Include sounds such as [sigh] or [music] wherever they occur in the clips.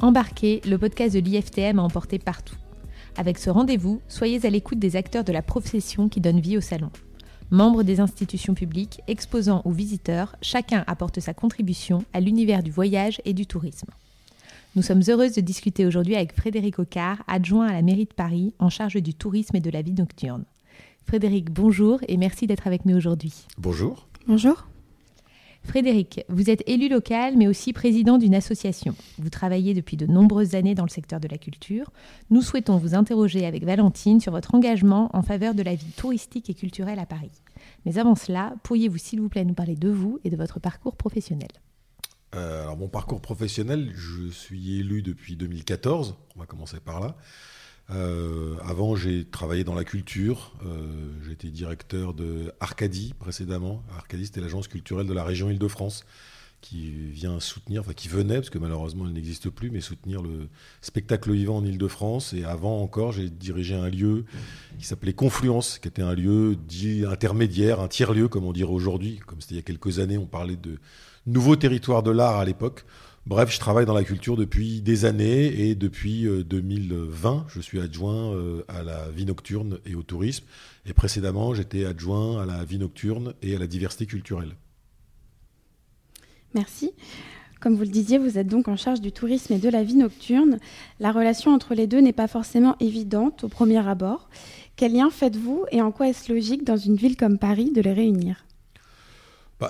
Embarqué, le podcast de l'IFTM a emporté partout. Avec ce rendez-vous, soyez à l'écoute des acteurs de la profession qui donnent vie au salon. Membres des institutions publiques, exposants ou visiteurs, chacun apporte sa contribution à l'univers du voyage et du tourisme. Nous sommes heureuses de discuter aujourd'hui avec Frédéric Ocard, adjoint à la mairie de Paris, en charge du tourisme et de la vie nocturne. Frédéric, bonjour et merci d'être avec nous aujourd'hui. Bonjour. Bonjour. Frédéric, vous êtes élu local mais aussi président d'une association. Vous travaillez depuis de nombreuses années dans le secteur de la culture. Nous souhaitons vous interroger avec Valentine sur votre engagement en faveur de la vie touristique et culturelle à Paris. Mais avant cela, pourriez-vous s'il vous plaît nous parler de vous et de votre parcours professionnel? Euh, alors mon parcours professionnel, je suis élu depuis 2014, on va commencer par là. Euh, avant, j'ai travaillé dans la culture. Euh, J'étais directeur de Arcadie précédemment. Arcadie, c'était l'agence culturelle de la région Île-de-France qui vient soutenir, enfin qui venait, parce que malheureusement elle n'existe plus, mais soutenir le spectacle vivant en Île-de-France. Et avant encore, j'ai dirigé un lieu qui s'appelait Confluence, qui était un lieu dit intermédiaire, un tiers-lieu, comme on dirait aujourd'hui. Comme c'était il y a quelques années, on parlait de nouveau territoire de l'art à l'époque. Bref, je travaille dans la culture depuis des années et depuis 2020, euh, je suis adjoint euh, à la vie nocturne et au tourisme. Et précédemment, j'étais adjoint à la vie nocturne et à la diversité culturelle. Merci. Comme vous le disiez, vous êtes donc en charge du tourisme et de la vie nocturne. La relation entre les deux n'est pas forcément évidente au premier abord. Quel lien faites-vous et en quoi est-ce logique dans une ville comme Paris de les réunir?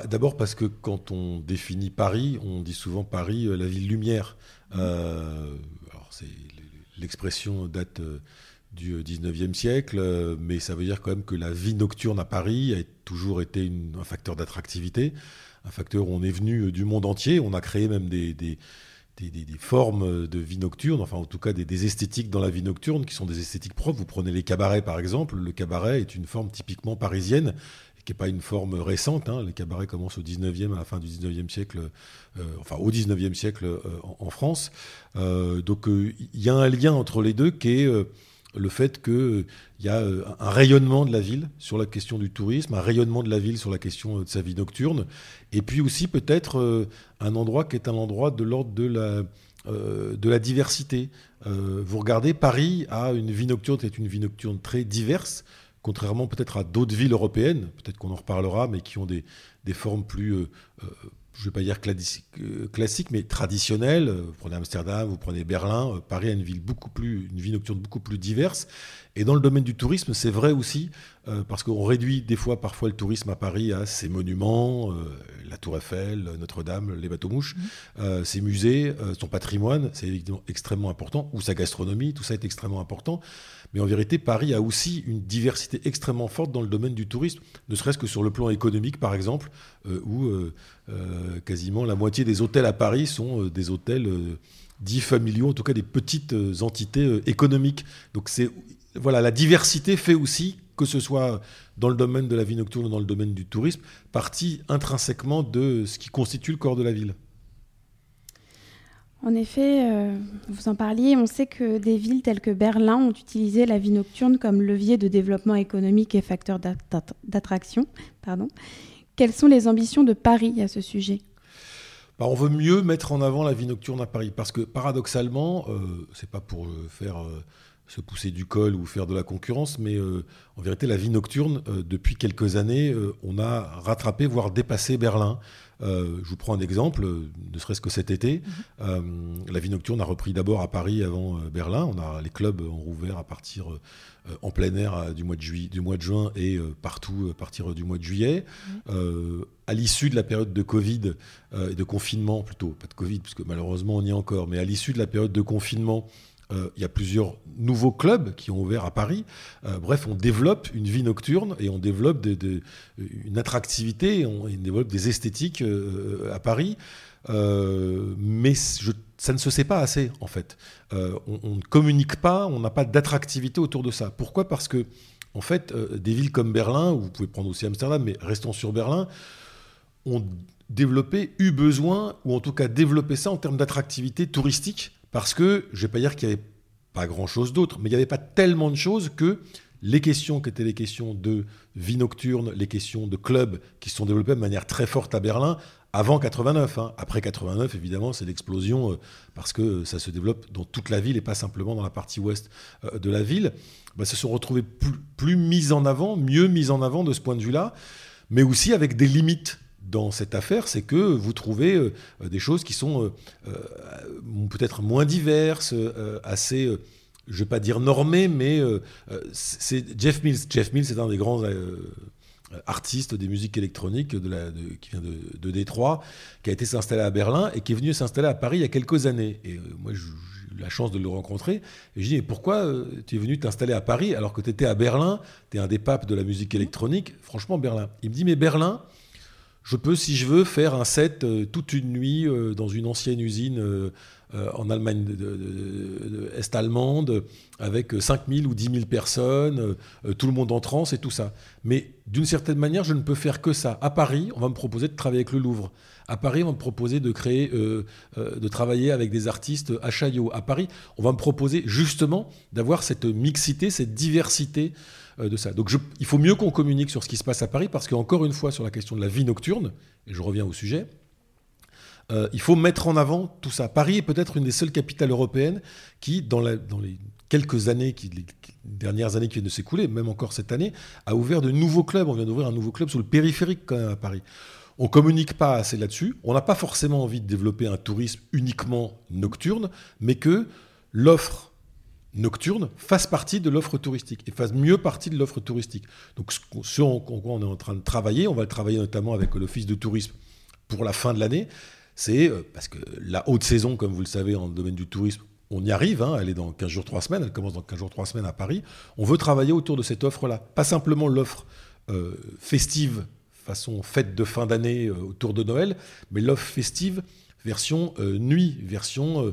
D'abord parce que quand on définit Paris, on dit souvent Paris, euh, la ville lumière. Euh, l'expression date euh, du 19e siècle, mais ça veut dire quand même que la vie nocturne à Paris a toujours été un facteur d'attractivité, un facteur où on est venu du monde entier. On a créé même des, formes de vie nocturne, enfin en tout cas des, esthétiques dans la vie nocturne qui sont des esthétiques propres. Vous prenez les cabarets par exemple, le cabaret est une forme typiquement parisienne qui n'est pas une forme récente. Hein. Les cabarets commencent au 19e, à la fin du 19e siècle, euh, enfin au 19e siècle euh, en, France. Euh, donc il y a un lien entre les deux qui est le fait qu'il y a un rayonnement de la ville sur la question du tourisme, un rayonnement de la ville sur la question de sa vie nocturne, et puis aussi peut-être un endroit qui est un endroit de l'ordre de la, diversité. vous regardez, Paris a une vie nocturne qui est une vie nocturne très diverse contrairement peut-être à d'autres villes européennes, peut-être qu'on en reparlera, mais qui ont des, formes plus, euh, euh, je ne vais pas dire euh, classiques, mais traditionnelles. Vous prenez Amsterdam, vous prenez Berlin, Paris a une ville beaucoup plus, une vie nocturne beaucoup plus diverse. Et dans le domaine du tourisme, c'est vrai aussi, parce qu'on réduit des fois, parfois, le tourisme à Paris à ses monuments, la Tour Eiffel, Notre-Dame, les bateaux-mouches, mmh. ses musées, son patrimoine, c'est évidemment extrêmement important, ou sa gastronomie, tout ça est extrêmement important. Mais en vérité, Paris a aussi une diversité extrêmement forte dans le domaine du tourisme, ne serait-ce que sur le plan économique, par exemple, euh, où euh, euh, quasiment la moitié des hôtels à Paris sont des hôtels dits familiaux, en tout cas des petites entités économiques. Donc voilà, la diversité fait aussi que ce soit dans le domaine de la vie nocturne ou dans le domaine du tourisme, partie intrinsèquement de ce qui constitue le corps de la ville. En effet, euh, vous en parliez, on sait que des villes telles que Berlin ont utilisé la vie nocturne comme levier de développement économique et facteur d'attraction. Quelles sont les ambitions de Paris à ce sujet? Bah, on veut mieux mettre en avant la vie nocturne à Paris parce que paradoxalement, euh, c'est pas pour euh, faire se pousser du col ou faire de la concurrence, mais en vérité, la vie nocturne, depuis quelques années, on a rattrapé, voire dépassé Berlin. Euh, je vous prends un exemple, ne serait-ce que cet été. Mhm. Euh, la vie nocturne a repris d'abord à Paris avant euh, Berlin. On a, les clubs ont rouvert à partir en plein air du mois de, juillet, du mois de juin et partout à partir du mois de juillet. Mhm. à l'issue de la période de Covid et de confinement, plutôt, pas de Covid, parce que malheureusement on y est encore, mais à l'issue de la période de confinement, euh, il y a plusieurs nouveaux clubs qui ont ouvert à Paris. Euh, bref, on développe une vie nocturne et on développe une attractivité, on, développe des esthétiques euh, à Paris. mais ça ne se sait pas assez, en fait. on, ne communique pas, on n'a pas d'attractivité autour de ça. Pourquoi? Parce que, en fait, des villes comme Berlin, ou vous pouvez prendre aussi Amsterdam, mais restons sur Berlin, ont développé, eu besoin, ou en tout cas développé ça en termes d'attractivité touristique parce que, je ne vais pas dire qu'il n'y avait pas grand-chose d'autre, mais il n'y avait pas tellement de choses que les questions qui étaient les questions de vie nocturne, les questions de clubs qui se sont développées de manière très forte à Berlin, avant 89. Hein. Après 89, évidemment, c'est l'explosion euh, parce que ça se développe dans toute la ville et pas simplement dans la partie ouest euh, de la ville. Bah, se sont retrouvés plus, plus mis en avant, mieux mis en avant de ce point de vue-là, mais aussi avec des limites dans cette affaire, c'est que vous trouvez euh, des choses qui sont peut-être moins diverses, assez, je ne vais pas dire normées, mais c'est Jeff Mills. Jeff Mills, c'est un des grands euh, artiste des musiques électroniques qui vient de, Détroit, qui a été s'installer à Berlin et qui est venu s'installer à Paris il y a quelques années. Et euh, moi, j'ai eu la chance de le rencontrer. Et je dis, mais pourquoi euh, tu es venu t'installer à Paris alors que tu étais à Berlin? Tu es un des papes de la musique électronique. Franchement, Berlin. Il me dit, mais Berlin, je peux, si je veux, faire un set toute une nuit dans une ancienne usine euh, en Allemagne de, est allemande, avec 5000 ou 10 000 personnes, euh, tout le monde en transe et tout ça. Mais d'une certaine manière, je ne peux faire que ça. À Paris, on va me proposer de travailler avec le Louvre. À Paris, on va me proposer de créer, euh, de travailler avec des artistes à Chaillot. À Paris, on va me proposer justement d'avoir cette mixité, cette diversité de ça. Donc il faut mieux qu'on communique sur ce qui se passe à Paris parce qu'encore une fois, sur la question de la vie nocturne, et je reviens au sujet, euh, il faut mettre en avant tout ça. Paris est peut-être une des seules capitales européennes qui, dans, les quelques années, qui, les dernières années qui viennent de s'écouler, même encore cette année, a ouvert de nouveaux clubs. On vient d'ouvrir un nouveau club sur le périphérique quand même à Paris. On communique pas assez là-dessus. On n'a pas forcément envie de développer un tourisme uniquement nocturne, mais que l'offre nocturne fasse partie de l'offre touristique et fasse mieux partie de l'offre touristique. Donc ce quoi on est en train de travailler, on va le travailler notamment avec l'Office de tourisme pour la fin de l'année, c'est euh, parce que la haute saison, comme vous le savez, en domaine du tourisme, on y arrive, hein, elle est dans 15 jours, 3 semaines, elle commence dans 15 jours, 3 semaines à Paris. On veut travailler autour de cette offre-là. Pas simplement l'offre euh, festive, façon fête de fin d'année euh, autour de Noël, mais l'offre festive version nuit, version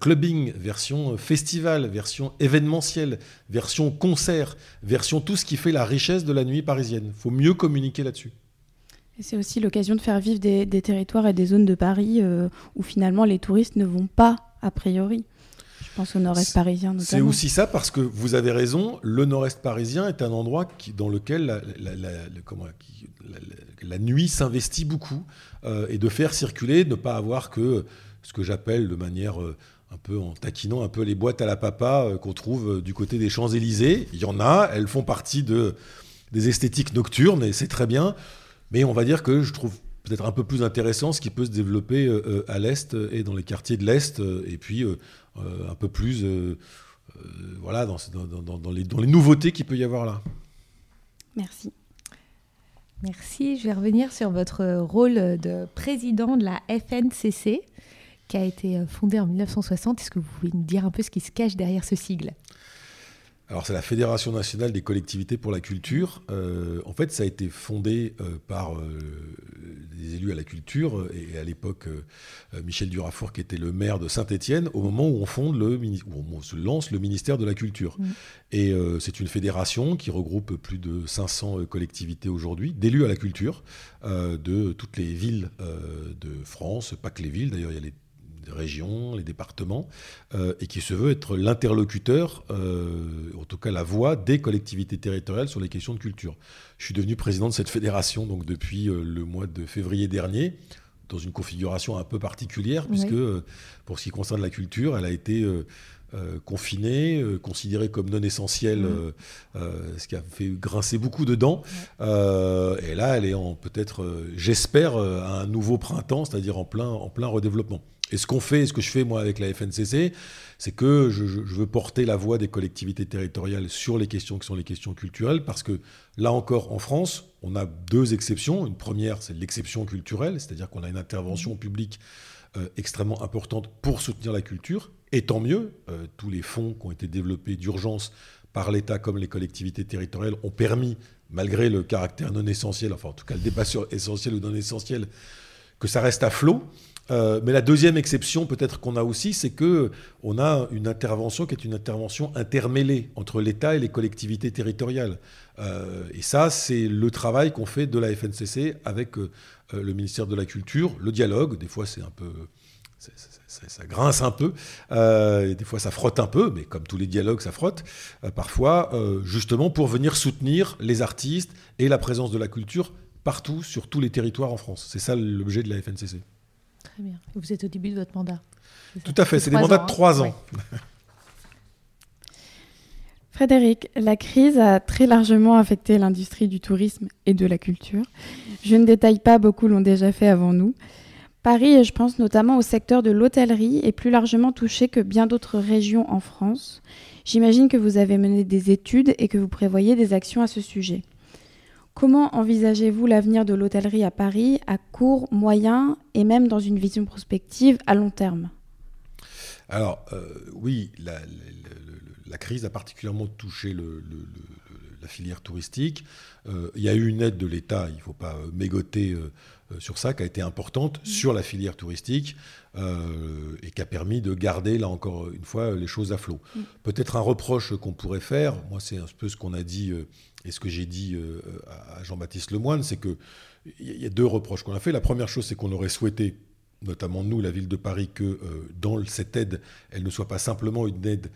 clubbing, version festival, version événementiel, version concert, version tout ce qui fait la richesse de la nuit parisienne. Faut mieux communiquer là-dessus. C'est aussi l'occasion de faire vivre des, territoires et des zones de Paris euh, où finalement les touristes ne vont pas a priori. Je pense au nord-est parisien. C'est aussi ça parce que vous avez raison, le nord-est parisien est un endroit qui, dans lequel la, nuit s'investit beaucoup euh, et de faire circuler, ne pas avoir que ce que j'appelle de manière euh, un peu en taquinant un peu les boîtes à la papa qu'on trouve du côté des Champs-Élysées. Il y en a, elles font partie de, des esthétiques nocturnes et c'est très bien. Mais on va dire que je trouve peut-être un peu plus intéressant ce qui peut se développer euh, euh, à l'Est et dans les quartiers de l'Est, euh, et puis un peu plus voilà, dans, dans, les, dans les nouveautés qu'il peut y avoir là. Merci. Merci. Je vais revenir sur votre rôle de président de la FNCC, qui a été fondée en 1960. Est-ce que vous pouvez nous dire un peu ce qui se cache derrière ce sigle? Alors c'est la Fédération nationale des collectivités pour la culture. Euh, en fait, ça a été fondé euh, par euh, des élus à la culture et, à l'époque Michel Durafour qui était le maire de Saint-Étienne au moment où on fonde le où on se lance le ministère de la culture. Mmh. Et c'est une fédération qui regroupe plus de 500 collectivités aujourd'hui d'élus à la culture de toutes les villes de France, pas que les villes d'ailleurs, il y a les régions, les départements, euh, et qui se veut être l'interlocuteur, euh, en tout cas la voix des collectivités territoriales sur les questions de culture. Je suis devenu président de cette fédération donc depuis euh, le mois de février dernier, dans une configuration un peu particulière, puisque pour ce qui concerne la culture, elle a été confinée, considérée comme non essentielle, mmh. ce qui a fait grincer beaucoup de dents. et là, elle est en peut-être, j'espère, à un nouveau printemps, c'est-à-dire en plein, en plein redéveloppement. Et ce qu'on fait, ce que je fais moi avec la FNCC, c'est que je, veux porter la voix des collectivités territoriales sur les questions qui sont les questions culturelles, parce que là encore, en France, on a deux exceptions. Une première, c'est l'exception culturelle, c'est-à-dire qu'on a une intervention publique euh, extrêmement importante pour soutenir la culture. Et tant mieux, euh, tous les fonds qui ont été développés d'urgence par l'État comme les collectivités territoriales ont permis, malgré le caractère non essentiel, enfin en tout cas le débat sur essentiel ou non essentiel, que ça reste à flot. Euh, mais la deuxième exception, peut-être qu'on a aussi, c'est que on a une intervention qui est une intervention intermêlée entre l'État et les collectivités territoriales. Euh, et ça, c'est le travail qu'on fait de la FNCC avec euh, le ministère de la Culture, le dialogue. Des fois, c'est un peu ça, grince un peu, des fois ça frotte un peu, mais comme tous les dialogues, ça frotte parfois, justement pour venir soutenir les artistes et la présence de la culture partout, sur tous les territoires en France. C'est ça l'objet de la FNCC. Très bien. Vous êtes au début de votre mandat. Tout à fait, c'est des mandats de trois ans. [laughs] Frédéric, la crise a très largement affecté l'industrie du tourisme et de la culture. Je ne détaille pas, beaucoup l'ont déjà fait avant nous. Paris, et je pense notamment au secteur de l'hôtellerie, est plus largement touché que bien d'autres régions en France. J'imagine que vous avez mené des études et que vous prévoyez des actions à ce sujet. Comment envisagez-vous l'avenir de l'hôtellerie à Paris à court, moyen et même dans une vision prospective à long terme? Alors, euh, oui, la, crise a particulièrement touché la filière touristique. Euh, il y a eu une aide de l'État, il ne faut pas mégoter euh, sur ça, qui a été importante mmh. sur la filière touristique. et qui a permis de garder, là encore une fois, les choses à flot. Mmh. Peut-être un reproche qu'on pourrait faire, moi c'est un peu ce qu'on a dit et ce que j'ai dit euh, à Jean-Baptiste Lemoine, c'est qu'il y a deux reproches qu'on a fait. La première chose, c'est qu'on aurait souhaité, notamment nous, la ville de Paris, que euh, dans cette aide, elle ne soit pas simplement une aide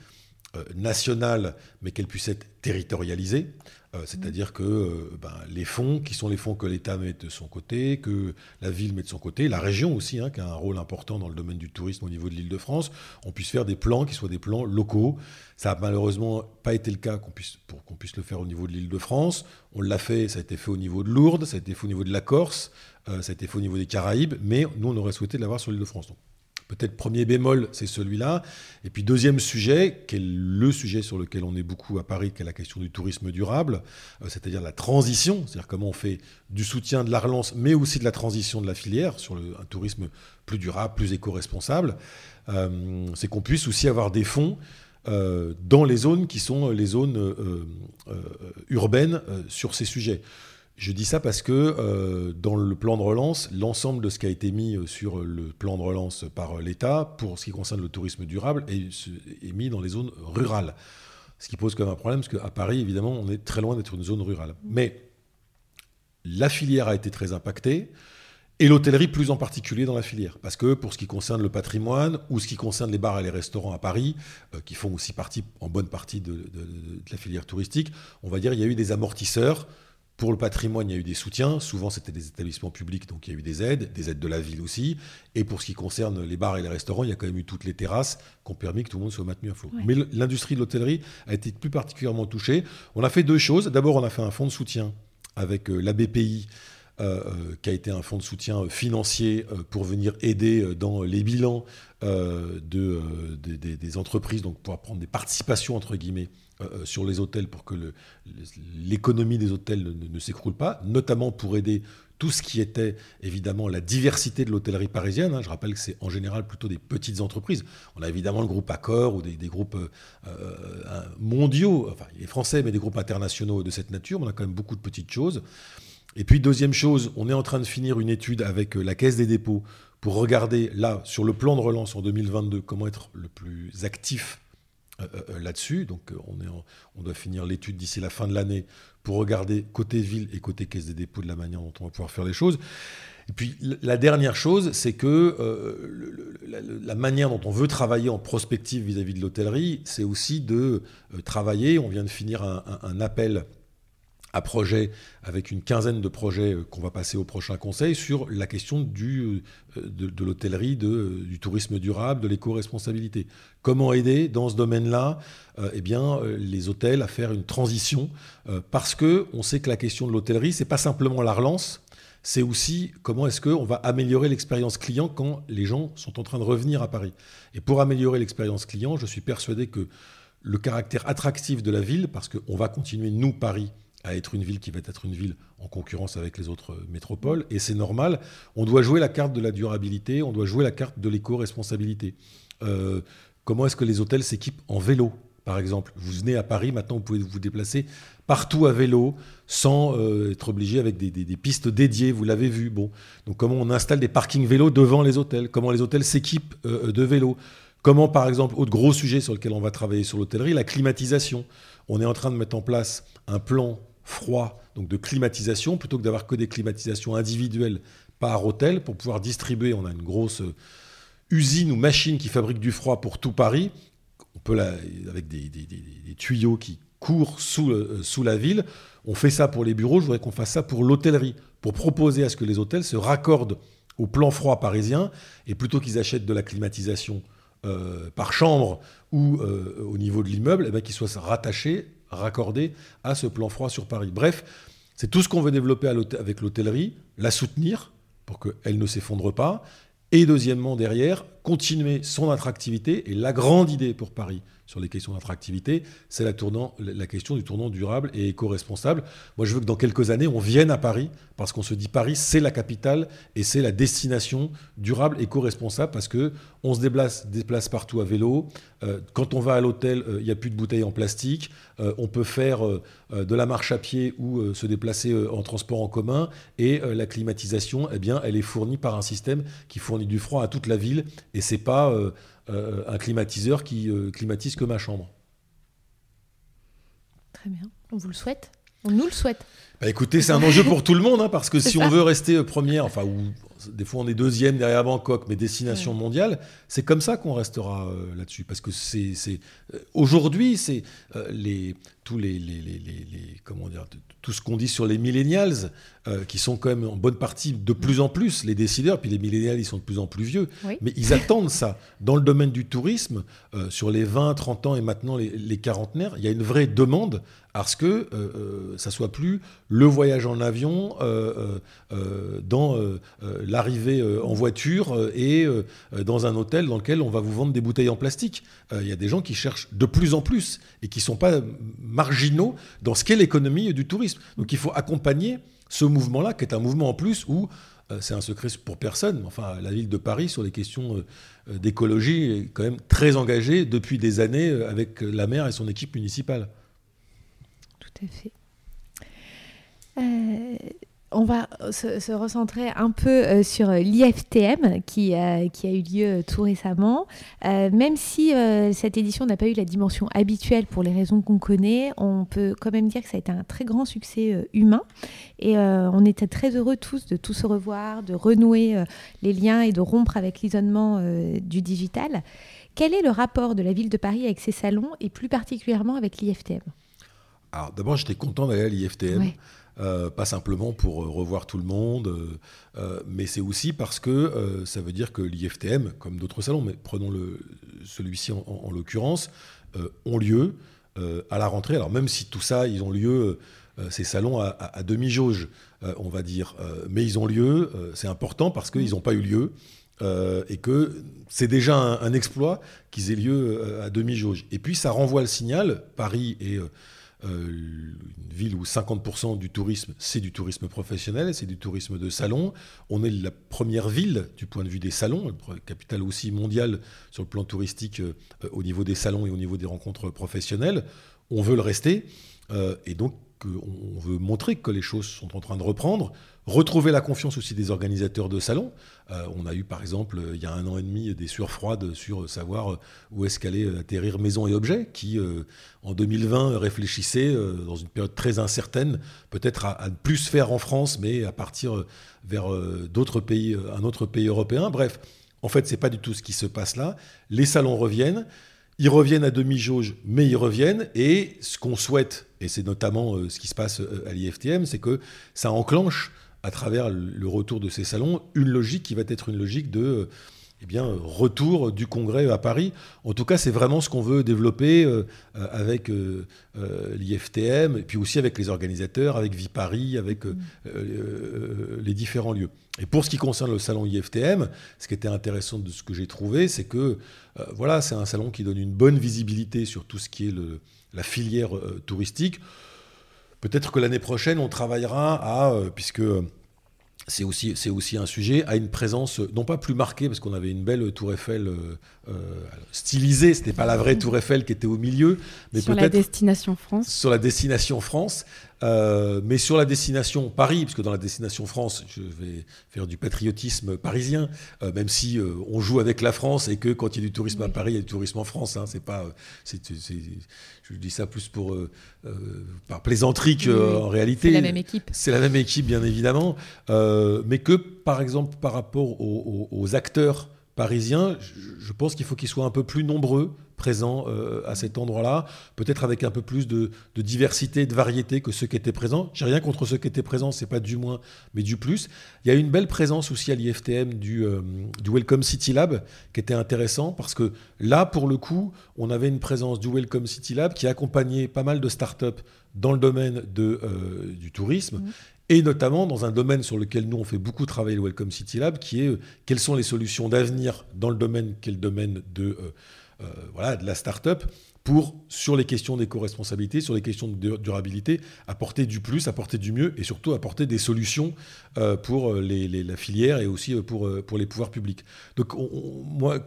nationale, mais qu'elle puisse être territorialisée. Euh, c'est-à-dire que euh, ben, les fonds, qui sont les fonds que l'État met de son côté, que la ville met de son côté, la région aussi, hein, qui a un rôle important dans le domaine du tourisme au niveau de l'île de France, on puisse faire des plans qui soient des plans locaux. Ça n'a malheureusement pas été le cas pour qu'on puisse le faire au niveau de l'île de France. On l'a fait, ça a été fait au niveau de Lourdes, ça a été fait au niveau de la Corse, ça a été fait au niveau des Caraïbes, mais nous, on aurait souhaité l'avoir sur l'île de France. Peut-être premier bémol, c'est celui-là. Et puis deuxième sujet, qui est le sujet sur lequel on est beaucoup à Paris, qui est la question du tourisme durable, euh, c'est-à-dire la transition, c'est-à-dire comment on fait du soutien de la relance, mais aussi de la transition de la filière sur un tourisme plus durable, plus éco-responsable. Euh, c'est qu'on puisse aussi avoir des fonds euh, dans les zones qui sont les zones urbaines sur ces sujets. Je dis ça parce que euh, dans le plan de relance, l'ensemble de ce qui a été mis euh, sur le plan de relance par l'État pour ce qui concerne le tourisme durable est, mis dans les zones rurales. Ce qui pose quand même un problème, parce qu'à Paris, évidemment, on est très loin d'être une zone rurale. Mais la filière a été très impactée, et l'hôtellerie plus en particulier dans la filière. Parce que pour ce qui concerne le patrimoine, ou ce qui concerne les bars et les restaurants à Paris, euh, qui font aussi partie, en bonne partie de, de la filière touristique, on va dire il y a eu des amortisseurs pour le patrimoine, il y a eu des soutiens. Souvent, c'était des établissements publics, donc il y a eu des aides, des aides de la ville aussi. Et pour ce qui concerne les bars et les restaurants, il y a quand même eu toutes les terrasses qui ont permis que tout le monde soit maintenu à flot. Mais l'industrie de l'hôtellerie a été plus particulièrement touchée. On a fait deux choses. D'abord, on a fait un fonds de soutien avec euh, la BPI. Euh, euh, qui a été un fonds de soutien financier pour venir aider dans les bilans de, des entreprises, donc pour prendre des participations entre guillemets euh, euh, sur les hôtels pour que l'économie des hôtels ne, s'écroule pas, notamment pour aider tout ce qui était évidemment la diversité de l'hôtellerie parisienne. Hein. Je rappelle que c'est en général plutôt des petites entreprises. On a évidemment le groupe Accor ou des, groupes euh, mondiaux, enfin les français, mais des groupes internationaux de cette nature. On a quand même beaucoup de petites choses. Et puis deuxième chose, on est en train de finir une étude avec la Caisse des dépôts pour regarder là, sur le plan de relance en 2022, comment être le plus actif euh, euh, euh, là-dessus. Donc on, est on doit finir l'étude d'ici la fin de l'année pour regarder côté ville et côté caisse des dépôts de la manière dont on va pouvoir faire les choses. Et puis la dernière chose, c'est que la, manière dont on veut travailler en prospective vis-à-vis de l'hôtellerie, c'est aussi de travailler. On vient de finir un appel à projet avec une quinzaine de projets euh, qu'on va passer au prochain conseil sur la question euh, de, l'hôtellerie, du tourisme durable, de l'éco-responsabilité. Comment aider dans ce domaine-là eh bien, les hôtels à faire une transition Parce que on sait que la question de l'hôtellerie, c'est pas simplement la relance, c'est aussi comment est-ce qu'on va améliorer l'expérience client quand les gens sont en train de revenir à Paris. Et pour améliorer l'expérience client, je suis persuadé que le caractère attractif de la ville, parce qu'on va continuer, nous, Paris, à être une ville qui va être une ville en concurrence avec les autres métropoles, et c'est normal. On doit jouer la carte de la durabilité, on doit jouer la carte de l'éco-responsabilité. Euh, comment est-ce que les hôtels s'équipent en vélo, par exemple? Vous venez à Paris, maintenant vous pouvez vous déplacer partout à vélo, sans euh, être obligé avec des, pistes dédiées, vous l'avez vu. Bon. Donc comment on installe des parkings vélos devant les hôtels? Comment les hôtels s'équipent euh, de vélos Comment, par exemple, autre gros sujet sur lequel on va travailler sur l'hôtellerie, la climatisation. On est en train de mettre en place un plan froid, donc de climatisation, plutôt que d'avoir que des climatisations individuelles par hôtel pour pouvoir distribuer. On a une grosse euh, usine ou machine qui fabrique du froid pour tout Paris. On peut, avec des, tuyaux qui court sous, sous la ville. On fait ça pour les bureaux, je voudrais qu'on fasse ça pour l'hôtellerie, pour proposer à ce que les hôtels se raccordent au plan froid parisien, et plutôt qu'ils achètent de la climatisation par chambre ou au niveau de l'immeuble, eh qu'ils soient rattachés, raccordés à ce plan froid sur Paris. Bref, c'est tout ce qu'on veut développer avec l'hôtellerie, la soutenir pour qu'elle ne s'effondre pas, et deuxièmement, derrière, continuer son attractivité. Et la grande idée pour Paris, sur les questions d'attractivité, c'est la, question du tournant durable et éco-responsable. Moi, je veux que dans quelques années, on vienne à Paris, parce qu'on se dit Paris, c'est la capitale et c'est la destination durable, éco-responsable, parce que on se déplace, déplace partout à vélo. Euh, quand on va à l'hôtel, euh, il n'y a plus de bouteilles en plastique. Euh, on peut faire de la marche à pied ou se déplacer en transport en commun. Et la climatisation, eh bien, elle est fournie par un système qui fournit du froid à toute la ville. Et c'est pas euh, un climatiseur qui euh, climatise que ma chambre. Très bien. On vous le souhaite. On nous le souhaite. Bah écoutez, c'est un enjeu pour tout le monde, hein, parce que si on veut rester première, enfin, ou des fois on est deuxième derrière Bangkok, mais destination mondiale, c'est comme ça qu'on restera euh, là-dessus. Parce que c'est, aujourd'hui, c'est les, tous les, les, les, les, comment dire, tout ce qu'on dit sur les millennials, euh, qui sont quand même en bonne partie de plus en plus les décideurs, puis les millennials, ils sont de plus en plus vieux, mais ils attendent ça. Dans le domaine du tourisme, euh, sur les 20, 30 ans et maintenant les, quarantenaires, il y a une vraie demande à ce que euh, ça soit plus le voyage en avion, dans l'arrivée en voiture et dans un hôtel dans lequel on va vous vendre des bouteilles en plastique. Il y a des gens qui cherchent de plus en plus et qui ne sont pas marginaux dans ce qu'est l'économie du tourisme. Donc il faut accompagner ce mouvement-là, qui est un mouvement en plus où euh, c'est un secret pour personne. Enfin, la ville de Paris, sur les questions euh, euh, d'écologie, est quand même très engagée depuis des années avec la maire et son équipe municipale. Tout à fait on va se, recentrer un peu euh, sur l'IFTM qui, qui, a eu lieu tout récemment. Euh, même si euh, cette édition n'a pas eu la dimension habituelle pour les raisons qu'on connaît, on peut quand même dire que ça a été un très grand succès humain. Et on était très heureux tous de tous se revoir, de renouer les liens et de rompre avec l'isolement du digital. Quel est le rapport de la ville de Paris avec ses salons et plus particulièrement avec l'IFTM Alors d'abord, j'étais content d'aller à l'IFTM. Euh, pas simplement pour euh, revoir tout le monde, euh, mais c'est aussi parce que ça veut dire que l'IFTM, comme d'autres salons, mais prenons celui-ci en, l'occurrence, ont lieu à la rentrée. Alors même si tout ça, ils ont lieu, ces salons à, demi-jauge, on va dire, mais ils ont lieu, c'est important parce qu'ils n'ont pas eu lieu. et que c'est déjà un, exploit qu'ils aient lieu à demi-jauge. Et puis ça renvoie le signal, Paris euh, une ville où 50% du tourisme, c'est du tourisme professionnel, c'est du tourisme de salon. On est la première ville du point de vue des salons, capitale aussi mondiale sur le plan touristique euh, au niveau des salons et au niveau des rencontres professionnelles. On veut le rester. Euh, et donc, on veut montrer que les choses sont en train de reprendre, retrouver la confiance aussi des organisateurs de salons. Euh, on a eu par exemple il y a un an et demi des sueurs froides sur savoir où est-ce qu'allait atterrir Maison et Objets, qui en 2020 réfléchissait dans une période très incertaine, peut-être à, ne plus faire en France, mais à partir vers euh, d'autres pays, un autre pays européen. Bref, en fait, c'est pas du tout ce qui se passe là. Les salons reviennent. Ils reviennent à demi-jauge, mais ils reviennent. Et ce qu'on souhaite, et c'est notamment euh, ce qui se passe euh, à l'IFTM, c'est que ça enclenche, à travers le retour de ces salons, une logique qui va être une logique de eh bien, retour du congrès à Paris. En tout cas, c'est vraiment ce qu'on veut développer euh, avec l'IFTM, et puis aussi avec les organisateurs, avec Viparis, avec les différents lieux. Et pour ce qui concerne le salon IFTM, ce qui était intéressant de ce que j'ai trouvé, c'est que euh, voilà, c'est un salon qui donne une bonne visibilité sur tout ce qui est la filière euh, touristique. Peut-être que l'année prochaine, on travaillera à, euh, puisque c'est aussi, c'est aussi un sujet, à une présence non pas plus marquée, parce qu'on avait une belle tour Eiffel stylisée, ce n'était pas la vraie tour Eiffel qui était au milieu, mais sur la destination France. Sur la destination France, euh, mais sur la destination Paris, puisque dans la destination France, je vais faire du patriotisme parisien, euh, même si euh, on joue avec la France et que quand il y a du tourisme à Paris, il y a du tourisme en France. Hein, c'est pas, c'est, je dis ça plus pour par plaisanterie qu'en réalité. C'est la même équipe. C'est la même équipe, bien évidemment, mais que par exemple par rapport aux, acteurs parisiens, je, pense qu'il faut qu'ils soient un peu plus nombreux présents euh, à cet endroit-là, peut-être avec un peu plus de, diversité, de variété que ceux qui étaient présents. J'ai rien contre ceux qui étaient présents, c'est pas du moins, mais du plus. Il y a une belle présence aussi à l'IFTM du, euh, du Welcome City Lab, qui était intéressant parce que là, pour le coup, on avait une présence du Welcome City Lab qui accompagnait pas mal de startups dans le domaine de, euh, du tourisme. Mmh et notamment dans un domaine sur lequel nous on fait beaucoup travailler le Welcome City Lab, qui est euh, quelles sont les solutions d'avenir dans le domaine le domaine de, euh, voilà, de la start-up pour, sur les questions d'éco-responsabilité, sur les questions de durabilité, apporter du plus, apporter du mieux et surtout apporter des solutions pour les, la filière et aussi pour, pour les pouvoirs publics. Donc, moi,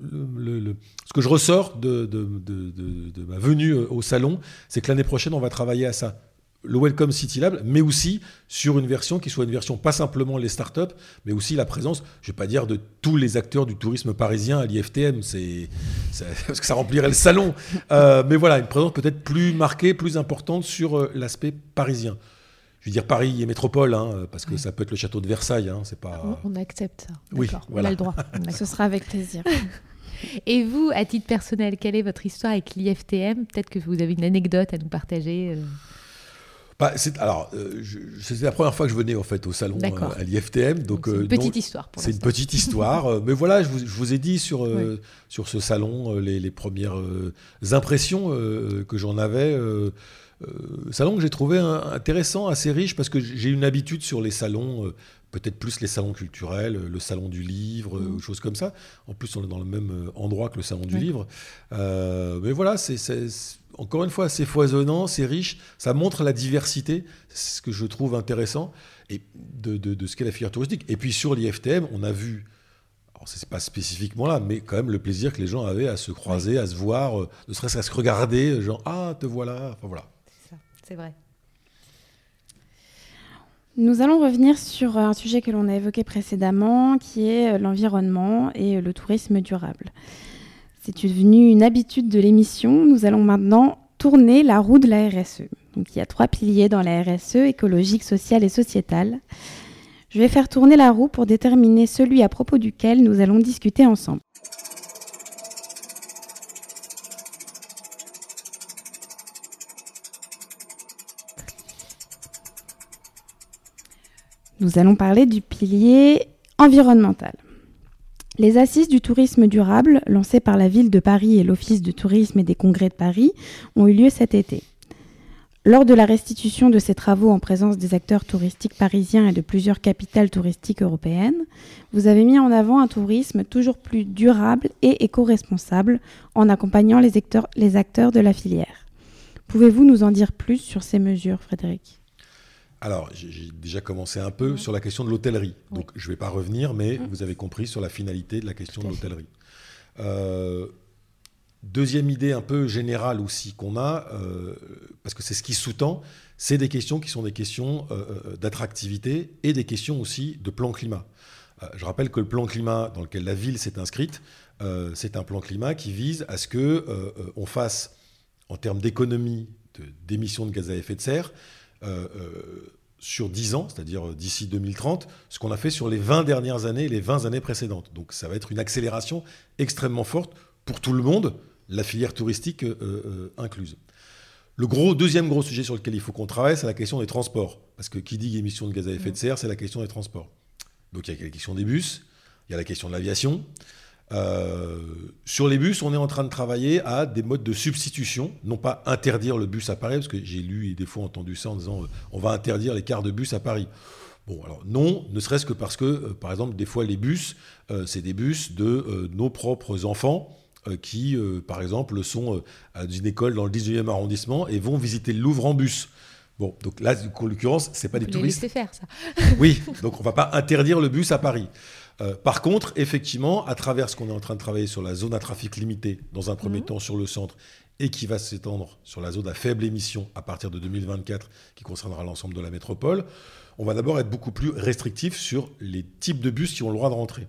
ce que je ressors de ma venue au salon, c'est que l'année prochaine, on va travailler à ça le Welcome City Lab, mais aussi sur une version qui soit une version pas simplement les startups, mais aussi la présence, je ne vais pas dire de tous les acteurs du tourisme parisien à l'IFTM, c'est, [laughs] parce que ça remplirait le salon, euh, mais voilà, une présence peut-être plus marquée, plus importante sur euh, l'aspect parisien. Je veux dire Paris et métropole, hein, parce que ça peut être le château de Versailles, hein, c'est pas. On, accepte ça. Oui, on a le droit. [laughs] Ce sera avec plaisir. [laughs] Et vous, à titre personnel, quelle est votre histoire avec l'IFTM? Peut-être que vous avez une anecdote à nous partager. Euh. Bah, c'est, alors, euh, c'était la première fois que je venais en fait au salon euh, à l'IFTM. Donc, c'est une euh, petite histoire. c'est une petite histoire, mais voilà, je vous, je vous, ai dit sur sur ce salon les, les premières impressions que j'en avais. salon que j'ai trouvé intéressant, assez riche, parce que j'ai une habitude sur les salons peut-être plus les salons culturels, le salon du livre, mmh. choses comme ça. En plus, on est dans le même endroit que le salon du livre. mais voilà, c'est encore une fois, c'est foisonnant, c'est riche, ça montre la diversité, ce que je trouve intéressant, et de, ce qu'est la filière touristique. Et puis sur l'IFTM, on a vu, alors c'est pas spécifiquement là, mais quand même le plaisir que les gens avaient à se croiser, à se voir, euh, ne serait-ce qu'à se regarder, genre ah te voilà, enfin voilà. C'est vrai. Nous allons revenir sur un sujet que l'on a évoqué précédemment, qui est euh, l'environnement et le tourisme durable. C'est devenu une habitude de l'émission. Nous allons maintenant tourner la roue de la RSE. Donc, il y a trois piliers dans la RSE, écologique, sociale et sociétale. Je vais faire tourner la roue pour déterminer celui à propos duquel nous allons discuter ensemble. Nous allons parler du pilier environnemental. Les assises du tourisme durable, lancées par la ville de Paris et l'Office de tourisme et des congrès de Paris, ont eu lieu cet été. Lors de la restitution de ces travaux en présence des acteurs touristiques parisiens et de plusieurs capitales touristiques européennes, vous avez mis en avant un tourisme toujours plus durable et éco-responsable en accompagnant les acteurs, de la filière. Pouvez-vous nous en dire plus sur ces mesures, Frédéric? Alors, j'ai déjà commencé un peu sur la question de l'hôtellerie. Donc, je ne vais pas revenir, mais vous avez compris sur la finalité de la question de l'hôtellerie. Euh, deuxième idée un peu générale aussi qu'on a, euh, parce que c'est ce qui sous-tend, c'est des questions qui sont des questions euh, d'attractivité et des questions aussi de plan climat. je rappelle que le plan climat dans lequel la ville s'est inscrite, c'est un plan climat qui vise à ce que on fasse, en termes d'économie d'émissions de, gaz à effet de serre, sur 10 ans, c'est-à-dire d'ici 2030, ce qu'on a fait sur les 20 dernières années et les 20 années précédentes. Donc ça va être une accélération extrêmement forte pour tout le monde, la filière touristique euh, incluse. Le gros, deuxième gros sujet sur lequel il faut qu'on travaille, c'est la question des transports. Parce que qui dit émissions de gaz à effet de serre, c'est la question des transports. Donc il y a la question des bus, il y a la question de l'aviation, euh, sur les bus, on est en train de travailler à des modes de substitution, non pas interdire le bus à Paris, parce que j'ai lu et des fois entendu ça en disant euh, on va interdire les quarts de bus à Paris. Bon, alors non, ne serait-ce que parce que, euh, par exemple, des fois les bus, c'est des bus de nos propres enfants qui, par exemple, sont à une école dans le 19e arrondissement et vont visiter le Louvre en bus. Bon, donc là, en l'occurrence, c'est pas des touristes. Les faire ça. oui, donc on va pas interdire le bus à Paris. Euh, par contre, effectivement, à travers ce qu'on est en train de travailler sur la zone à trafic limité, dans un premier mhm. temps sur le centre, et qui va s'étendre sur la zone à faible émission à partir de 2024, qui concernera l'ensemble de la métropole, on va d'abord être beaucoup plus restrictif sur les types de bus qui ont le droit de rentrer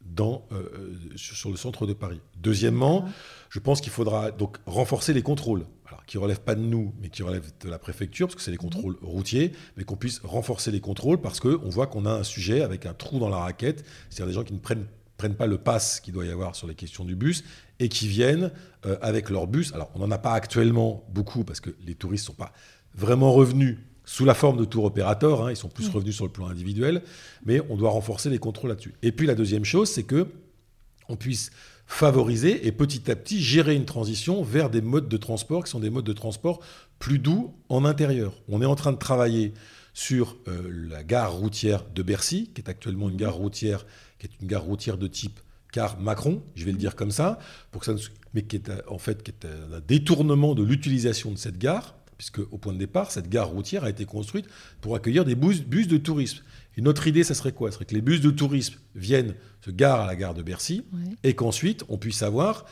dans, euh, euh, sur le centre de Paris. Deuxièmement, je pense qu'il faudra donc renforcer les contrôles, qui ne relèvent pas de nous, mais qui relèvent de la préfecture, parce que c'est les contrôles routiers, mais qu'on puisse renforcer les contrôles, parce qu'on voit qu'on a un sujet avec un trou dans la raquette, c'est-à-dire des gens qui ne prennent prennent pas le pass qu'il doit y avoir sur les questions du bus et qui viennent euh, avec leur bus. Alors, on n'en a pas actuellement beaucoup parce que les touristes ne sont pas vraiment revenus sous la forme de tour opérateur, hein, ils sont plus revenus sur le plan individuel, mais on doit renforcer les contrôles là-dessus. Et puis la deuxième chose, c'est que on puisse favoriser et petit à petit gérer une transition vers des modes de transport qui sont des modes de transport plus doux en intérieur. On est en train de travailler sur euh, la gare routière de Bercy, qui est actuellement une gare routière, qui est une gare routière de type car Macron, je vais le dire comme ça, pour que ça mais qui est euh, en fait qui est un détournement de l'utilisation de cette gare, puisque au point de départ, cette gare routière a été construite pour accueillir des bus, de tourisme. Une autre idée, ça serait quoi? Ce serait que les bus de tourisme viennent se garent à la gare de Bercy et qu'ensuite on puisse avoir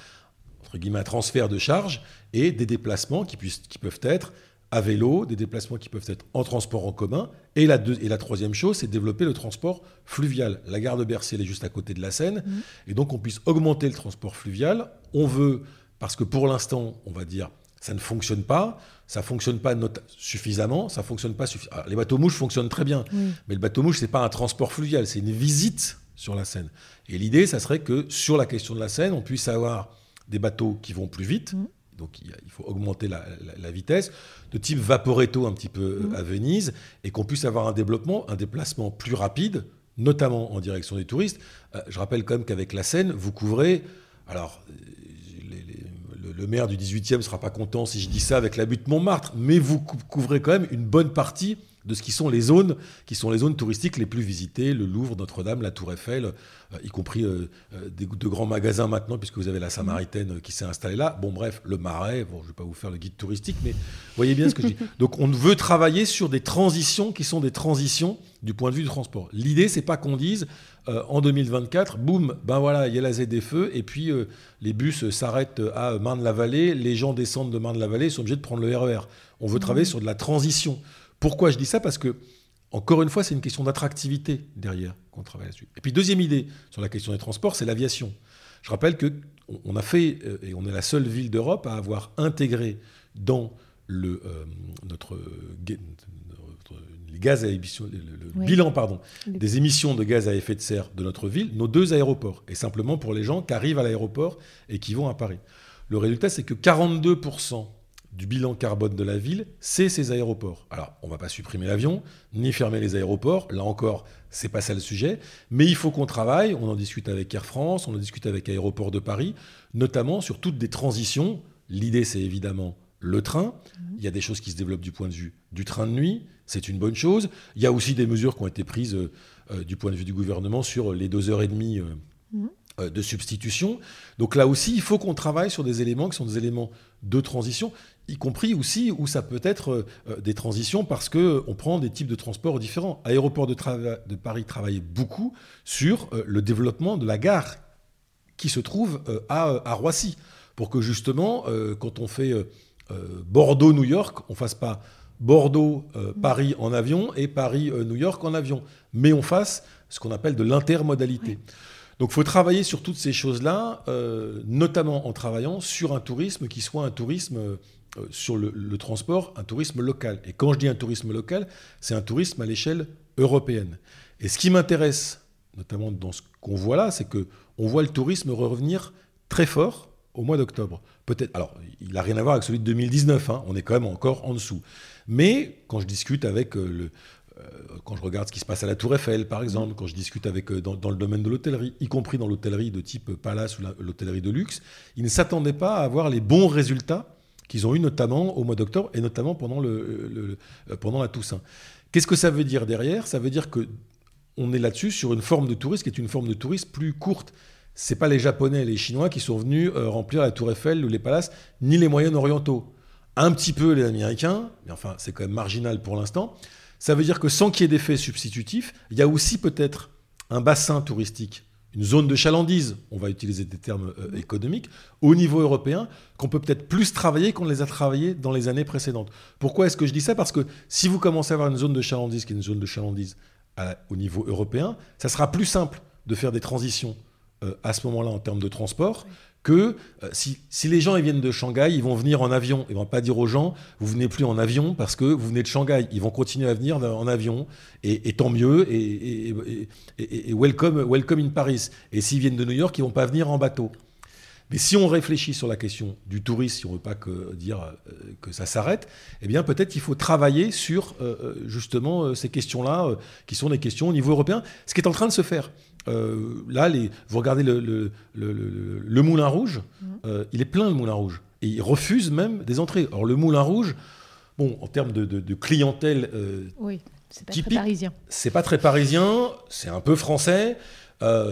entre guillemets un transfert de charges et des déplacements qui, puissent, qui peuvent être à vélo, des déplacements qui peuvent être en transport en commun. Et la, et la troisième chose, c'est développer le transport fluvial. La gare de Bercy, elle est juste à côté de la Seine. Mmh. Et donc, on puisse augmenter le transport fluvial. On veut, parce que pour l'instant, on va dire, ça ne fonctionne pas. Ça fonctionne pas suffisamment. Ça fonctionne pas suffisamment. Les bateaux mouches fonctionnent très bien. Mais le bateau mouche, c'est pas un transport fluvial, c'est une visite sur la Seine. Et l'idée, ça serait que sur la question de la Seine, on puisse avoir des bateaux qui vont plus vite. Mmh donc il faut augmenter la, vitesse, de type Vaporetto un petit peu euh, mmh. à Venise, et qu'on puisse avoir un développement, un déplacement plus rapide, notamment en direction des touristes. Euh, je rappelle quand même qu'avec la Seine, vous couvrez, alors le, maire du 18e ne sera pas content si je dis ça avec la butte Montmartre, mais vous couvrez quand même une bonne partie de ce qui sont les zones qui sont les zones touristiques les plus visitées, le Louvre, Notre-Dame, la Tour Eiffel, euh, y compris euh, euh, de grands magasins maintenant, puisque vous avez la Samaritaine qui s'est installée là. Bon, bref, le Marais, bon, je ne vais pas vous faire le guide touristique, mais voyez bien ce que je dis. [laughs] Donc, on veut travailler sur des transitions qui sont des transitions du point de vue du transport. L'idée, c'est pas qu'on dise en 2024, boum, ben voilà, il y a la ZFE, et puis les bus s'arrêtent à Marne-la-Vallée, les gens descendent de Marne-la-Vallée, sont obligés de prendre le RER. E on veut travailler sur de la transition. Pourquoi je dis ça? Parce que, encore une fois, c'est une question d'attractivité derrière qu'on travaille là-dessus. Et puis, deuxième idée sur la question des transports, c'est l'aviation. Je rappelle que on a fait, euh, et on est la seule ville d'Europe à avoir intégré dans le, euh, notre, gaz à émission, le, bilan pardon, des émissions de gaz à effet de serre de notre ville, nos deux aéroports. Et simplement pour les gens qui arrivent à l'aéroport et qui vont à Paris. Le résultat, c'est que 42% du bilan carbone de la ville, c'est ces aéroports. Alors, on ne va pas supprimer l'avion, ni fermer les aéroports, là encore, c'est pas ça le sujet, mais il faut qu'on travaille, on en discute avec Air France, on en discute avec Aéroports de Paris, notamment sur toutes des transitions. L'idée, c'est évidemment le train. Il y a des choses qui se développent du point de vue du train de nuit, c'est une bonne chose. Il y a aussi des mesures qui ont été prises euh, du point de vue du gouvernement sur les deux heures et demie. Euh, mmh. euh, de substitution. Donc là aussi, il faut qu'on travaille sur des éléments qui sont des éléments de transition y compris aussi où ça peut être euh, euh, des transitions parce qu'on prend des types de transports différents. Aéroport de, de Paris travaille beaucoup sur euh, le développement de la gare qui se trouve à, Roissy, pour que justement, quand on fait Bordeaux-New York, on ne fasse pas Bordeaux-Paris en avion et Paris-New York en avion, mais on fasse ce qu'on appelle de l'intermodalité. Donc il faut travailler sur toutes ces choses-là, notamment en travaillant sur un tourisme qui soit un tourisme euh, sur le, transport un tourisme local. Et quand je dis un tourisme local, c'est un tourisme à l'échelle européenne. Et ce qui m'intéresse, notamment dans ce qu'on voit là, c'est que on voit le tourisme revenir très fort au mois d'octobre. Peut-être. Alors, il n'a rien à voir avec celui de 2019. Hein, on est quand même encore en dessous. Mais quand je discute avec euh, le, euh, quand je regarde ce qui se passe à la Tour Eiffel, par exemple, quand je discute avec dans, dans le domaine de l'hôtellerie, y compris dans l'hôtellerie de type palace ou l'hôtellerie de luxe, ils ne s'attendaient pas à avoir les bons résultats qu'ils ont eu notamment au mois d'octobre et notamment pendant, le, euh, pendant la Toussaint. Qu'est-ce que ça veut dire derrière? Ça veut dire que on est là-dessus sur une forme de tourisme qui est une forme de tourisme plus courte. C'est pas les Japonais et les Chinois qui sont venus euh, remplir la Tour Eiffel ou les palaces, ni les moyens orientaux. Un petit peu les Américains, mais enfin c'est quand même marginal pour l'instant. Ça veut dire que sans qu'il y ait d'effet substitutif, il y a aussi peut-être un bassin touristique une zone de chalandise, on va utiliser des termes euh, économiques, au niveau européen, qu'on peut peut-être plus travailler qu'on les a travaillés dans les années précédentes. Pourquoi est-ce que je dis ça? Parce que si vous commencez à avoir une zone de chalandise qui est une zone de chalandise au niveau européen, ça sera plus simple de faire des transitions euh, à ce moment-là en termes de transport que euh, si, les gens ils viennent de Shanghai, ils vont venir en avion. Ils vont pas dire aux gens, vous venez plus en avion parce que vous venez de Shanghai. Ils vont continuer à venir en avion, et, tant mieux, et, welcome, welcome in Paris. Et s'ils viennent de New York, ils vont pas venir en bateau. Mais si on réfléchit sur la question du tourisme, si on ne veut pas que, dire euh, que ça s'arrête, eh bien peut-être qu'il faut travailler sur euh, justement ces questions-là, qui sont des questions au niveau européen, ce qui est en train de se faire. Euh, là, les, vous regardez le, le, Moulin Rouge, mmh. euh, il est plein le Moulin Rouge. Et il refuse même des entrées. Alors le Moulin Rouge, bon, en termes de, clientèle euh, oui, c'est pas très parisien. C'est pas très parisien, c'est un peu français,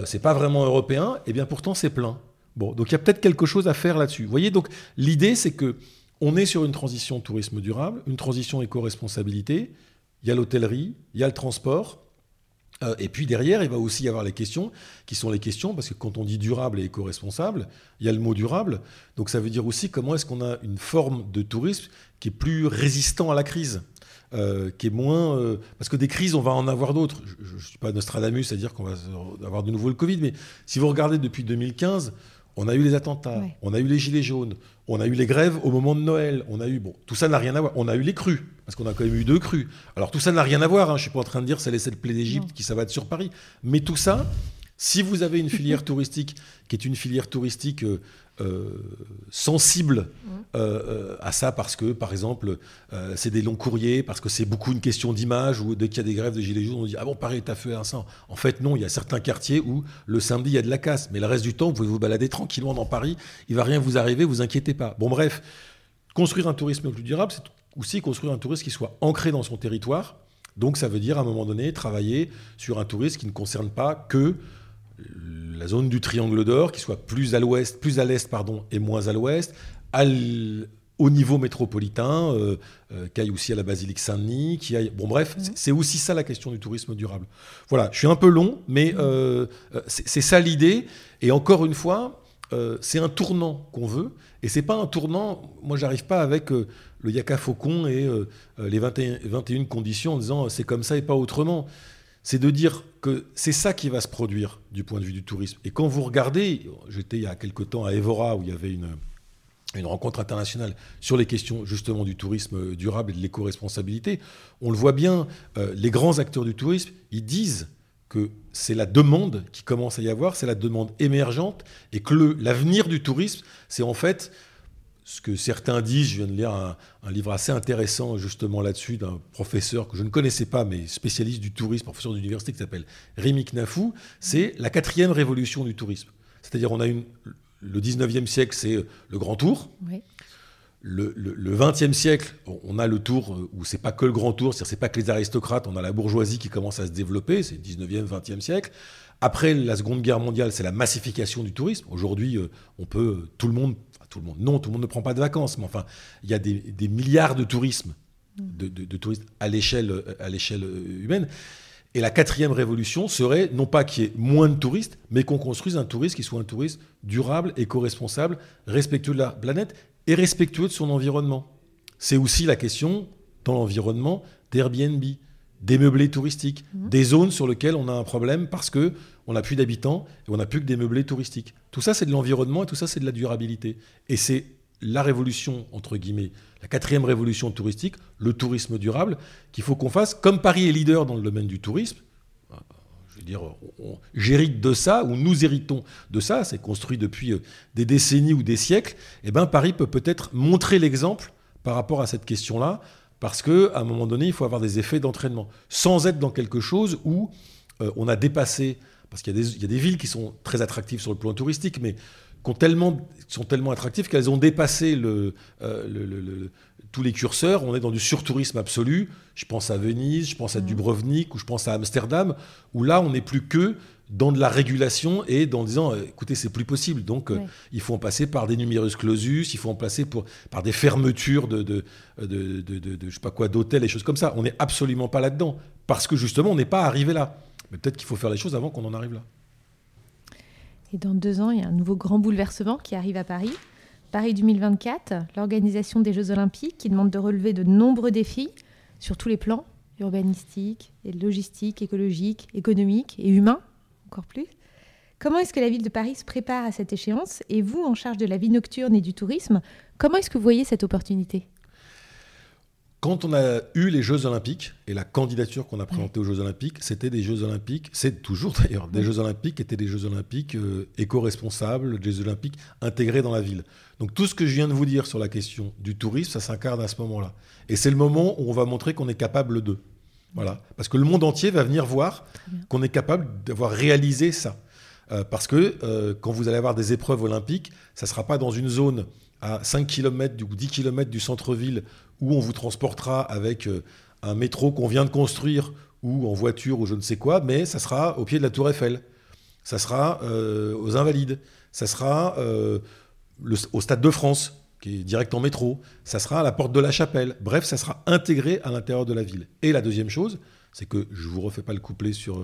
c'est pas vraiment européen, et bien pourtant c'est plein. Bon, donc il y a peut-être quelque chose à faire là-dessus. Vous voyez, donc l'idée c'est que on est sur une transition tourisme durable, une transition éco-responsabilité. Il y a l'hôtellerie, il y a le transport, euh, et puis derrière, il va aussi y avoir les questions, qui sont les questions, parce que quand on dit durable et éco-responsable, il y a le mot durable. Donc ça veut dire aussi comment est-ce qu'on a une forme de tourisme qui est plus résistant à la crise. Euh, qui est moins. Euh, parce que des crises, on va en avoir d'autres. Je ne suis pas Nostradamus à dire qu'on va avoir de nouveau le Covid, mais si vous regardez depuis 2015, on a eu les attentats, on a eu les gilets jaunes, on a eu les grèves au moment de Noël, on a eu bon, tout ça n'a rien à voir. On a eu les crues parce qu'on a quand même eu deux crues. Alors tout ça n'a rien à voir. Hein. Je suis pas en train de dire c'est les sept plaies d'Égypte qui ça va être sur Paris, mais tout ça, si vous avez une filière touristique qui est une filière touristique euh, euh, sensible euh, à ça parce que, par exemple, c'est des longs courriers, parce que c'est beaucoup une question d'image, ou dès qu'il y a des grèves de gilets jaunes, on dit Ah bon, Paris est à feu et à sang. En fait, non, il y a certains quartiers où le samedi, il y a de la casse, mais le reste du temps, vous pouvez vous balader tranquillement dans Paris, il va rien vous arriver, vous inquiétez pas. Bon, bref, construire un tourisme plus durable, c'est aussi construire un tourisme qui soit ancré dans son territoire. Donc, ça veut dire, à un moment donné, travailler sur un tourisme qui ne concerne pas que la zone du triangle d'or qui soit plus à l'ouest, plus à l'est pardon, et moins à l'ouest, au niveau métropolitain, euh, euh, qui aille aussi à la basilique Saint-Denis, qui aille. Bon, bref, mmh. c'est aussi ça la question du tourisme durable. Voilà, je suis un peu long, mais mmh. euh, c'est ça l'idée. Et encore une fois, c'est un tournant qu'on veut, et c'est pas un tournant. Moi, j'arrive pas avec le Yaka Faucon et les 21, 21 conditions en disant c'est comme ça et pas autrement c'est de dire que c'est ça qui va se produire du point de vue du tourisme. Et quand vous regardez, j'étais il y a quelque temps à Evora où il y avait une, une rencontre internationale sur les questions justement du tourisme durable et de l'éco-responsabilité, on le voit bien, euh, les grands acteurs du tourisme, ils disent que c'est la demande qui commence à y avoir, c'est la demande émergente, et que l'avenir du tourisme, c'est en fait ce que certains disent, je viens de lire un, livre assez intéressant justement là-dessus d'un professeur que je ne connaissais pas, mais spécialiste du tourisme, professeur d'université qui s'appelle Rémi Knafou, c'est la quatrième révolution du tourisme. C'est-à-dire on a une, le 19e siècle, c'est le grand tour. Le, le, 20e siècle, on a le tour euh, où c'est pas que le grand tour, c'est-à-dire c'est pas que les aristocrates, on a la bourgeoisie qui commence à se développer, c'est le 19e, 20e siècle. Après la Seconde Guerre mondiale, c'est la massification du tourisme. Aujourd'hui, euh, on peut, tout le monde tout le monde. Non, tout le monde ne prend pas de vacances, mais enfin, il y a des, milliards de tourisme, de, touristes à l'échelle, à l'échelle humaine. Et la quatrième révolution serait non pas qu'il y ait moins de touristes, mais qu'on construise un tourisme qui soit un tourisme durable, éco-responsable, respectueux de la planète et respectueux de son environnement. C'est aussi la question, dans l'environnement, d'Airbnb des meublés touristiques, mmh. des zones sur lesquelles on a un problème parce que on n'a plus d'habitants et on n'a plus que des meublés touristiques. Tout ça, c'est de l'environnement et tout ça, c'est de la durabilité. Et c'est la révolution, entre guillemets, la quatrième révolution touristique, le tourisme durable, qu'il faut qu'on fasse. Comme Paris est leader dans le domaine du tourisme, euh, je veux dire, j'hérite de ça, ou nous héritons de ça, c'est construit depuis euh, des décennies ou des siècles, et eh ben Paris peut peut-être montrer l'exemple par rapport à cette question-là, parce qu'à un moment donné, il faut avoir des effets d'entraînement, sans être dans quelque chose où euh, on a dépassé, parce qu'il y, a des villes qui sont très attractives sur le plan touristique, mais qui tellement, sont tellement attractives qu'elles ont dépassé euh, le, tous les curseurs. On est dans du surtourisme absolu. Je pense à Venise, je pense à mmh. Dubrovnik, ou je pense à Amsterdam, où là, on n'est plus que dans de la régulation et dans disant euh, écoutez c'est plus possible donc euh, il faut en passer par des numerus clausus il faut en passer pour, par des fermetures de de, de, de, je sais pas quoi d'hôtels et choses comme ça on n'est absolument pas là dedans parce que justement on n'est pas arrivé là mais peut-être qu'il faut faire les choses avant qu'on en arrive là. Et dans deux ans il y a un nouveau grand bouleversement qui arrive à Paris. Paris 2024 l'organisation des Jeux Olympiques qui demande de relever de nombreux défis sur tous les plans urbanistiques, logistiques, écologiques, économiques et humains encore plus. Comment est-ce que la ville de Paris se prépare à cette échéance? Et vous, en charge de la vie nocturne et du tourisme, comment est-ce que vous voyez cette opportunité? Quand on a eu les Jeux Olympiques et la candidature qu'on a présentée aux Jeux Olympiques, c'était des Jeux Olympiques, c'est toujours d'ailleurs, des Jeux Olympiques étaient des Jeux Olympiques euh, éco-responsables, des Jeux Olympiques intégrés dans la ville. Donc tout ce que je viens de vous dire sur la question du tourisme, ça s'incarne à ce moment-là. Et c'est le moment où on va montrer qu'on est capable de. Voilà. Parce que le monde entier va venir voir qu'on est capable d'avoir réalisé ça. Euh, parce que euh, quand vous allez avoir des épreuves olympiques, ça ne sera pas dans une zone à 5 km ou 10 km du centre-ville où on vous transportera avec euh, un métro qu'on vient de construire ou en voiture ou je ne sais quoi, mais ça sera au pied de la tour Eiffel, ça sera euh, aux Invalides, ça sera euh, au Stade de France, qui est direct en métro, ça sera à la porte de la Chapelle. Bref, ça sera intégré à l'intérieur de la ville. Et la deuxième chose, c'est que je ne vous refais pas le couplet sur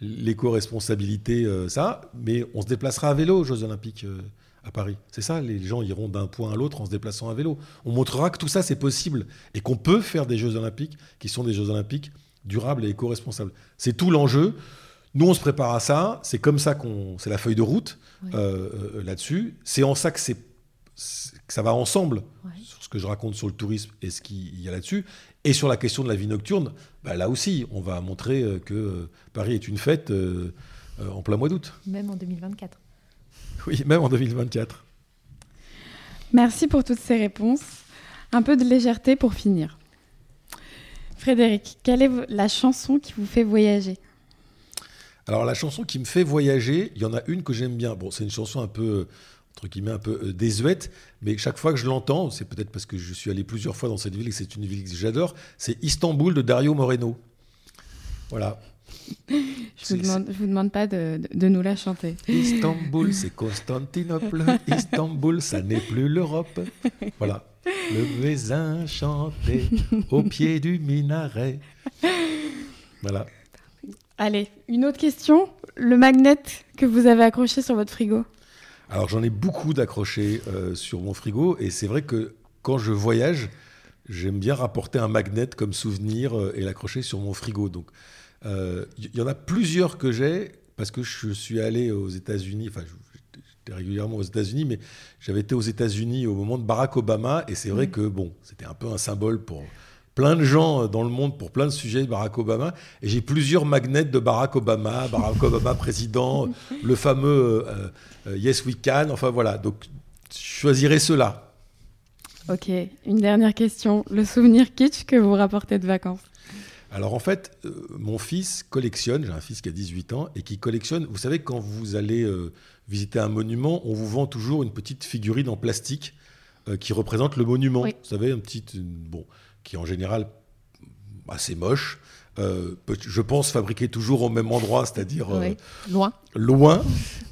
l'éco-responsabilité, ça, mais on se déplacera à vélo aux Jeux Olympiques à Paris. C'est ça, les gens iront d'un point à l'autre en se déplaçant à vélo. On montrera que tout ça, c'est possible et qu'on peut faire des Jeux olympiques qui sont des Jeux olympiques durables et éco-responsables. C'est tout l'enjeu. Nous, on se prépare à ça. C'est comme ça qu'on, c'est la feuille de route euh, euh, là-dessus. C'est en ça que c'est que ça va ensemble sur ce que je raconte sur le tourisme et ce qu'il y a là-dessus. Et sur la question de la vie nocturne, bah, là aussi, on va montrer euh, que Paris est une fête en plein mois d'août. Même en 2024. [laughs] Oui, même en 2024. Merci pour toutes ces réponses. Un peu de légèreté pour finir. Frédéric, quelle est la chanson qui vous fait voyager? Alors la chanson qui me fait voyager, il y en a une que j'aime bien. Bon, c'est une chanson un peu entre guillemets un peu euh, désuète, mais chaque fois que je l'entends, c'est peut-être parce que je suis allé plusieurs fois dans cette ville et que c'est une ville que j'adore, c'est Istanbul de Dario Moreno. Voilà, [laughs] je ne vous, demande pas de, nous la chanter. Istanbul, [laughs] c'est Constantinople. Istanbul, ça n'est plus l'Europe. Voilà. Le voisin chantait au pied du minaret. Voilà. Allez, une autre question. Le magnet que vous avez accroché sur votre frigo Alors j'en ai beaucoup d'accrochés euh, sur mon frigo et c'est vrai que quand je voyage, j'aime bien rapporter un magnet comme souvenir euh, et l'accrocher sur mon frigo. Donc il euh, y en a plusieurs que j'ai parce que je suis allé aux États-Unis. Enfin, j'étais régulièrement aux États-Unis, mais j'avais été aux États-Unis au moment de Barack Obama, et c'est vrai que bon, c'était un peu un symbole pour plein de gens dans le monde pour plein de sujets de Barack Obama. Et j'ai plusieurs magnets de Barack Obama, Barack [laughs] Obama président, le fameux euh, euh, Yes We Can. Enfin voilà, donc je choisirais cela. Ok, une dernière question. Le souvenir kitsch que vous rapportez de vacances? Alors en fait, euh, mon fils collectionne, j'ai un fils qui a 18 ans, et qui collectionne, vous savez, quand vous allez euh, visiter un monument, on vous vend toujours une petite figurine en plastique euh, qui représente le monument. Vous savez, un petit, bon, qui est en général assez moche. Je pense fabriqué toujours au même endroit, c'est-à-dire loin. Loin.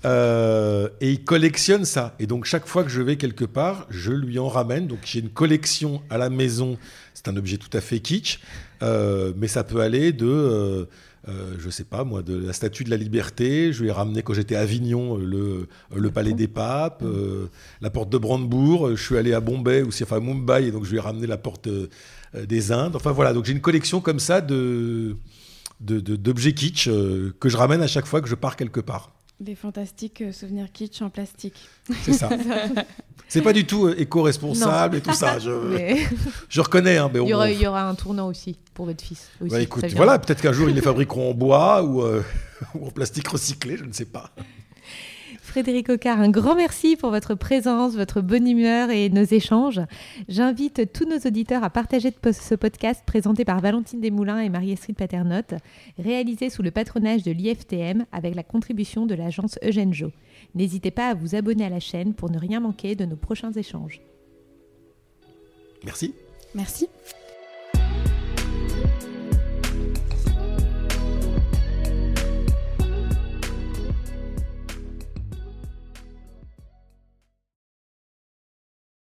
et il collectionne ça. Et donc chaque fois que je vais quelque part, je lui en ramène. Donc j'ai une collection à la maison. C'est un objet tout à fait kitsch. Euh, mais ça peut aller de, euh, euh, je sais pas moi, de la Statue de la Liberté. Je lui ai ramené quand j'étais à Avignon le, le Palais des Papes, la porte de Brandebourg. Je suis allé à Bombay ou enfin à Mumbai, et donc je lui ai ramené la porte des Indes. Enfin voilà, donc j'ai une collection comme ça de d'objets kitsch que je ramène à chaque fois que je pars quelque part. Des fantastiques souvenirs kitsch en plastique. C'est ça. [laughs] C'est pas du tout euh, éco-responsable et tout ça. Je, [laughs] je reconnais. Hein, mais il, y aura, il, y aura, un tournant aussi pour votre fils. Aussi, écoute, voilà, peut-être qu'un jour ils les fabriqueront en bois ou, euh, [laughs] ou, en plastique recyclé, je ne sais pas. Frédéric Ocard, un grand merci pour votre présence, votre bonne humeur et nos échanges. J'invite tous nos auditeurs à partager ce podcast présenté par Valentine Desmoulins et Marie-Estrid Paternotte, réalisé sous le patronage de l'IFTM avec la contribution de l'agence Eugène Jo. N'hésitez pas à vous abonner à la chaîne pour ne rien manquer de nos prochains échanges. Merci. Merci.